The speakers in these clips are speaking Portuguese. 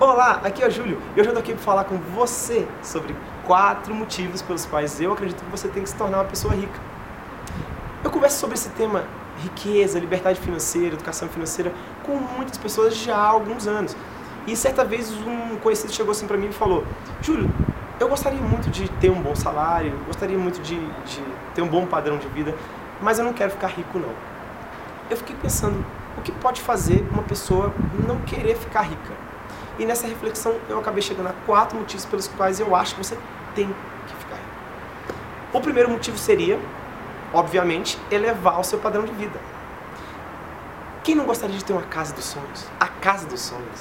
Olá, aqui é o Júlio e hoje eu tô aqui para falar com você sobre quatro motivos pelos quais eu acredito que você tem que se tornar uma pessoa rica. Eu converso sobre esse tema riqueza, liberdade financeira, educação financeira com muitas pessoas já há alguns anos. E certa vez um conhecido chegou assim para mim e falou: Júlio, eu gostaria muito de ter um bom salário, gostaria muito de, de ter um bom padrão de vida, mas eu não quero ficar rico não. Eu fiquei pensando, o que pode fazer uma pessoa não querer ficar rica? E nessa reflexão eu acabei chegando a quatro motivos pelos quais eu acho que você tem que ficar rico. O primeiro motivo seria, obviamente, elevar o seu padrão de vida. Quem não gostaria de ter uma casa dos sonhos? A casa dos sonhos.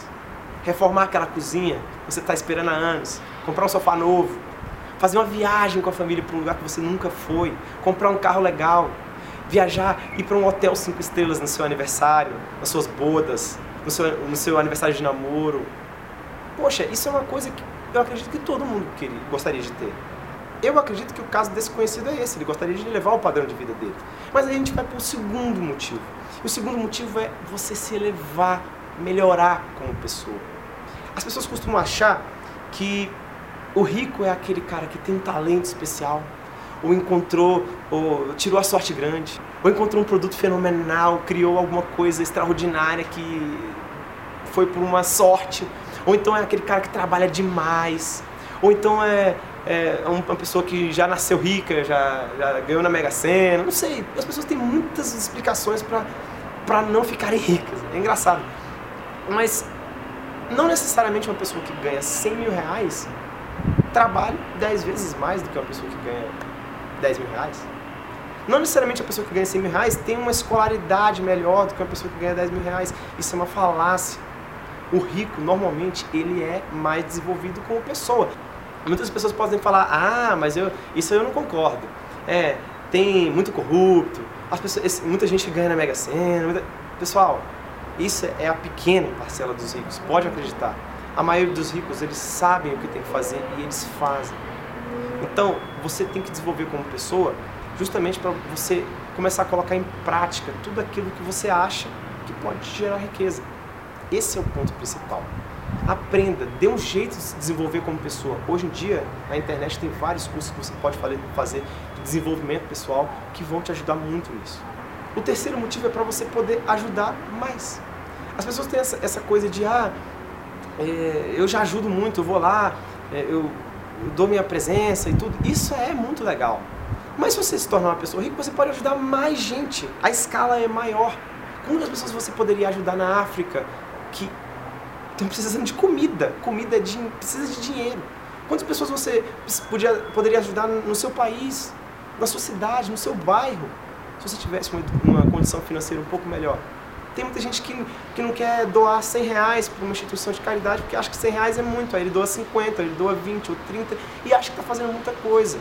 Reformar aquela cozinha que você está esperando há anos, comprar um sofá novo, fazer uma viagem com a família para um lugar que você nunca foi, comprar um carro legal, viajar, ir para um hotel cinco estrelas no seu aniversário, nas suas bodas, no seu, no seu aniversário de namoro. Poxa, isso é uma coisa que eu acredito que todo mundo queria, gostaria de ter. Eu acredito que o caso desse conhecido é esse, ele gostaria de elevar o padrão de vida dele. Mas aí a gente vai para o segundo motivo. E o segundo motivo é você se elevar, melhorar como pessoa. As pessoas costumam achar que o rico é aquele cara que tem um talento especial, ou encontrou, ou tirou a sorte grande, ou encontrou um produto fenomenal, criou alguma coisa extraordinária que foi por uma sorte, ou então é aquele cara que trabalha demais, ou então é, é uma pessoa que já nasceu rica, já, já ganhou na Mega Sena, não sei. As pessoas têm muitas explicações para não ficarem ricas. É engraçado. Mas não necessariamente uma pessoa que ganha 100 mil reais trabalhe 10 vezes mais do que uma pessoa que ganha 10 mil reais. Não necessariamente a pessoa que ganha 100 mil reais tem uma escolaridade melhor do que uma pessoa que ganha 10 mil reais. Isso é uma falácia. O rico, normalmente, ele é mais desenvolvido como pessoa. Muitas pessoas podem falar, ah, mas eu, isso eu não concordo. É, tem muito corrupto, as pessoas, muita gente ganha na Mega Sena. Muita... Pessoal, isso é a pequena parcela dos ricos, pode acreditar. A maioria dos ricos, eles sabem o que tem que fazer e eles fazem. Então, você tem que desenvolver como pessoa justamente para você começar a colocar em prática tudo aquilo que você acha que pode gerar riqueza. Esse é o ponto principal. Aprenda, dê um jeito de se desenvolver como pessoa. Hoje em dia, na internet tem vários cursos que você pode fazer de desenvolvimento pessoal que vão te ajudar muito nisso. O terceiro motivo é para você poder ajudar mais. As pessoas têm essa, essa coisa de, ah, é, eu já ajudo muito, eu vou lá, é, eu, eu dou minha presença e tudo. Isso é muito legal. Mas se você se tornar uma pessoa rica, você pode ajudar mais gente. A escala é maior. Quantas pessoas você poderia ajudar na África que estão precisando de comida? Comida de, precisa de dinheiro. Quantas pessoas você podia, poderia ajudar no seu país, na sua cidade, no seu bairro, se você tivesse uma, uma condição financeira um pouco melhor? Tem muita gente que, que não quer doar 100 reais para uma instituição de caridade porque acha que 100 reais é muito. Aí ele doa 50, ele doa 20 ou 30 e acha que está fazendo muita coisa.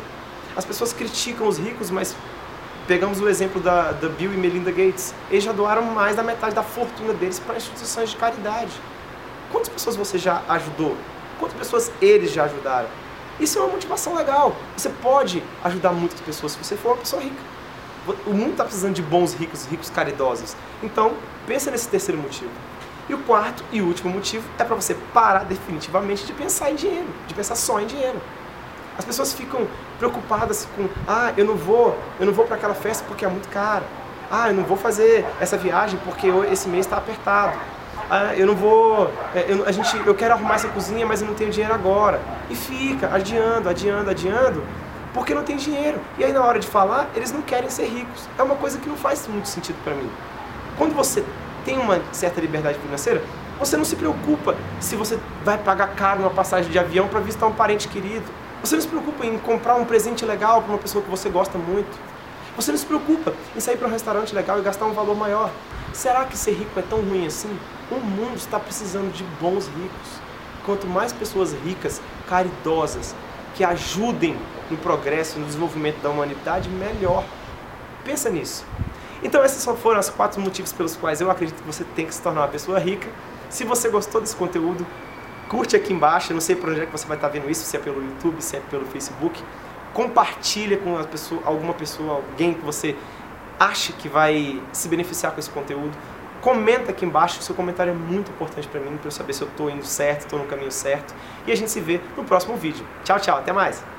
As pessoas criticam os ricos, mas pegamos o exemplo da, da Bill e Melinda Gates. Eles já doaram mais da metade da fortuna deles para instituições de caridade. Quantas pessoas você já ajudou? Quantas pessoas eles já ajudaram? Isso é uma motivação legal. Você pode ajudar muitas pessoas se você for uma pessoa rica. O mundo está precisando de bons ricos, ricos caridosos. Então, pensa nesse terceiro motivo. E o quarto e último motivo é para você parar definitivamente de pensar em dinheiro, de pensar só em dinheiro. As pessoas ficam preocupadas com, ah, eu não vou, eu não vou para aquela festa porque é muito caro. Ah, eu não vou fazer essa viagem porque esse mês está apertado. Ah, eu não vou, é, eu, a gente, eu quero arrumar essa cozinha, mas eu não tenho dinheiro agora. E fica adiando, adiando, adiando, porque não tem dinheiro. E aí na hora de falar, eles não querem ser ricos. É uma coisa que não faz muito sentido para mim. Quando você tem uma certa liberdade financeira, você não se preocupa se você vai pagar caro uma passagem de avião para visitar um parente querido. Você não se preocupa em comprar um presente legal para uma pessoa que você gosta muito. Você não se preocupa em sair para um restaurante legal e gastar um valor maior. Será que ser rico é tão ruim assim? O mundo está precisando de bons ricos. Quanto mais pessoas ricas, caridosas, que ajudem no progresso, no desenvolvimento da humanidade, melhor. Pensa nisso. Então esses só foram os quatro motivos pelos quais eu acredito que você tem que se tornar uma pessoa rica. Se você gostou desse conteúdo, curte aqui embaixo. Eu não sei por onde é que você vai estar vendo isso, se é pelo YouTube, se é pelo Facebook. Compartilha com pessoa, alguma pessoa, alguém que você acha que vai se beneficiar com esse conteúdo. Comenta aqui embaixo, seu comentário é muito importante para mim, para eu saber se eu estou indo certo, estou no caminho certo. E a gente se vê no próximo vídeo. Tchau, tchau, até mais!